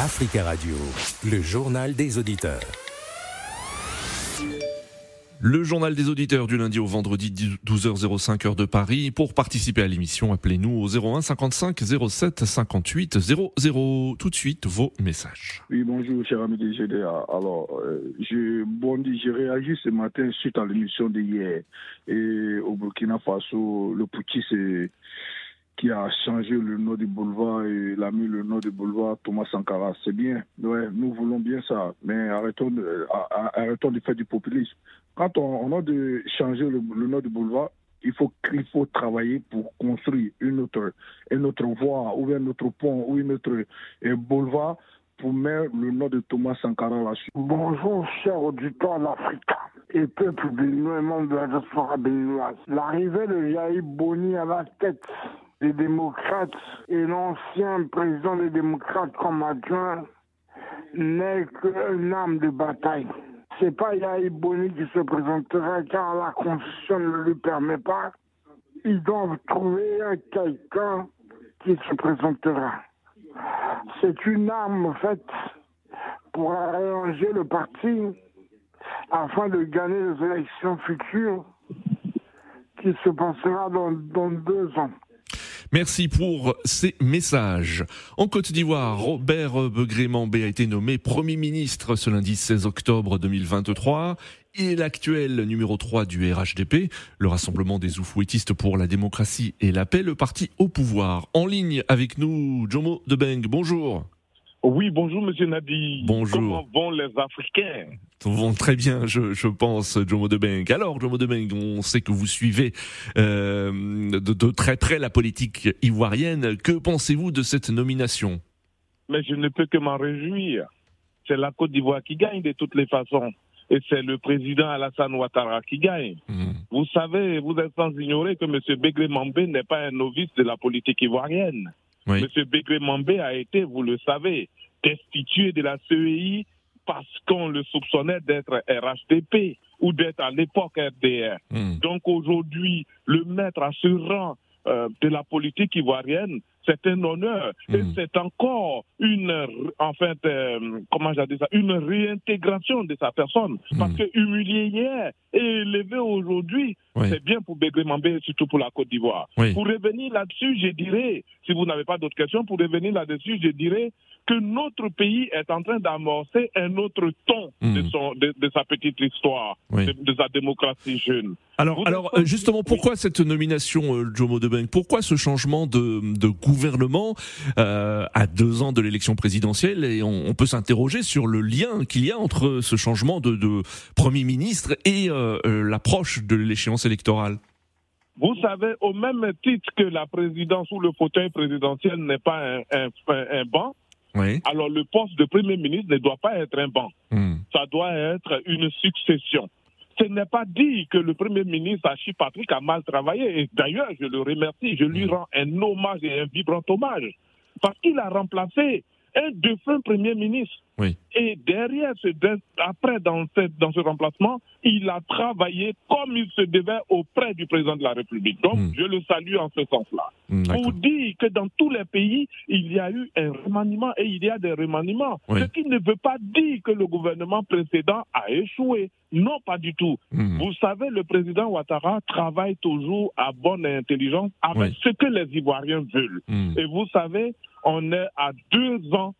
Africa Radio, le journal des auditeurs. Le journal des auditeurs du lundi au vendredi 12h05 heure de Paris. Pour participer à l'émission, appelez-nous au 01 55 07 58 00. Tout de suite, vos messages. Oui, bonjour, cher ami des GDA. Alors, euh, je, bon, j'ai réagi ce matin suite à l'émission d'hier. Et au Burkina Faso, le Pouti, c'est qui a changé le nom du boulevard et l'a mis le nom du boulevard Thomas Sankara. C'est bien, ouais, nous voulons bien ça, mais arrêtons de, arrêtons de faire du populisme. Quand on, a de changer le, nom du boulevard, il faut, il faut travailler pour construire une autre, une autre voie ou un autre pont ou une autre boulevard pour mettre le nom de Thomas Sankara là-dessus. Bonjour, chers auditeurs d'Afrique et peuple béninois et membres de la diaspora béninoise. L'arrivée de Jaïb Boni à la tête des démocrates et l'ancien président des démocrates comme adjoint n'est qu'une arme de bataille. C'est pas Yahi Boni qui se présentera car la constitution ne le permet pas. Ils doivent trouver quelqu'un qui se présentera. C'est une arme faite pour arranger le parti afin de gagner les élections futures qui se passera dans deux ans. Merci pour ces messages. En Côte d'Ivoire, Robert Begré-Mambé a été nommé Premier ministre ce lundi 16 octobre 2023. Il est l'actuel numéro 3 du RHDP, le Rassemblement des Oufouettistes pour la démocratie et la paix, le parti au pouvoir. En ligne avec nous, Jomo Debeng, bonjour. Oui, bonjour Monsieur Nadi. Bonjour. Comment vont les Africains? Vont très bien, je, je pense, Jomo Debeng. Alors, Jomo Debeng, on sait que vous suivez euh, de, de, très près la politique ivoirienne. Que pensez-vous de cette nomination? Mais je ne peux que m'en réjouir. C'est la Côte d'Ivoire qui gagne de toutes les façons. Et c'est le président Alassane Ouattara qui gagne. Mmh. Vous savez, vous êtes sans ignorer que M. Begré Mambé n'est pas un novice de la politique ivoirienne. Monsieur Begré Mambé a été, vous le savez, destitué de la CEI parce qu'on le soupçonnait d'être RHDP ou d'être à l'époque RDR. Hmm. Donc aujourd'hui, le mettre à ce rang euh, de la politique ivoirienne, c'est un honneur et hmm. c'est encore une, en fait, euh, comment j'ai dit ça, une réintégration de sa personne. Hmm. Parce que humilié hier et élevé aujourd'hui, c'est bien pour Bégré Mambé, surtout pour la Côte d'Ivoire. Pour revenir là-dessus, je dirais, si vous n'avez pas d'autres questions, pour revenir là-dessus, je dirais que notre pays est en train d'amorcer un autre ton de, hmm. son, de, sa petite histoire, de, sa démocratie jeune. Alors, alors justement, pourquoi cette nomination, euh, Jomo Debeng Pourquoi ce changement de, de gouvernement euh, à deux ans de l'élection présidentielle Et on, peut s'interroger sur le lien qu'il y a entre ce changement de, de Premier ministre et euh, euh l'approche de l'échéance électorale. Vous savez, au même titre que la présidence ou le fauteuil présidentiel n'est pas un, un, un banc, alors le poste de Premier ministre ne doit pas être un banc. Hmm. Ça doit être une succession. Ce n'est pas dit que le Premier ministre Achille Patrick a mal travaillé. Et d'ailleurs, je le remercie, je lui hmm. rends un hommage et un vibrant hommage. Parce qu'il a remplacé un défunt Premier ministre. Et derrière, ce, après, dans ce, dans ce remplacement, il a travaillé comme il se devait auprès du président de la République. Donc, hmm. je le salue en ce sens-là. Hmm, Pour dire que dans tous les pays, il y a eu un remaniement et il y a des remaniements. Ce qui ne veut pas dire que le gouvernement précédent a échoué. Non, pas du tout. Hmm. Vous savez, le président Ouattara travaille toujours à bonne intelligence avec ce que les Ivoiriens veulent. Et vous savez, on est à deux ans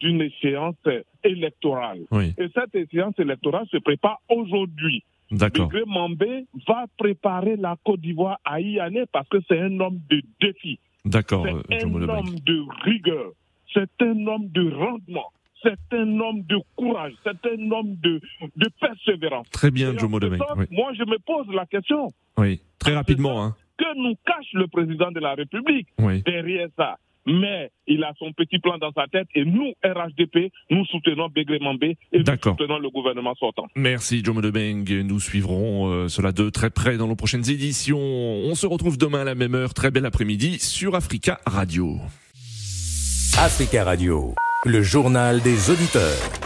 d'une échéance électorale. Et cette échéance électorale se prépare aujourd'hui. D'accord. Mambé va préparer la Côte d'Ivoire à y aller parce que c'est un homme de défi. D'accord. C'est un homme de rigueur. C'est un homme de rendement. C'est un homme de courage. C'est un homme de, de persévérance. Très bien, Jomo Moi, je me pose la question. Oui, très rapidement. Hein. Que nous cache le président de la République derrière ça mais il a son petit plan dans sa tête et nous, RHDP, nous soutenons Begré Mambé et nous soutenons le gouvernement sortant. Merci Jomo Debeng, nous suivrons euh, cela de très près dans nos prochaines éditions. On se retrouve demain à la même heure, très bel après-midi sur Africa Radio. Africa Radio, le journal des auditeurs.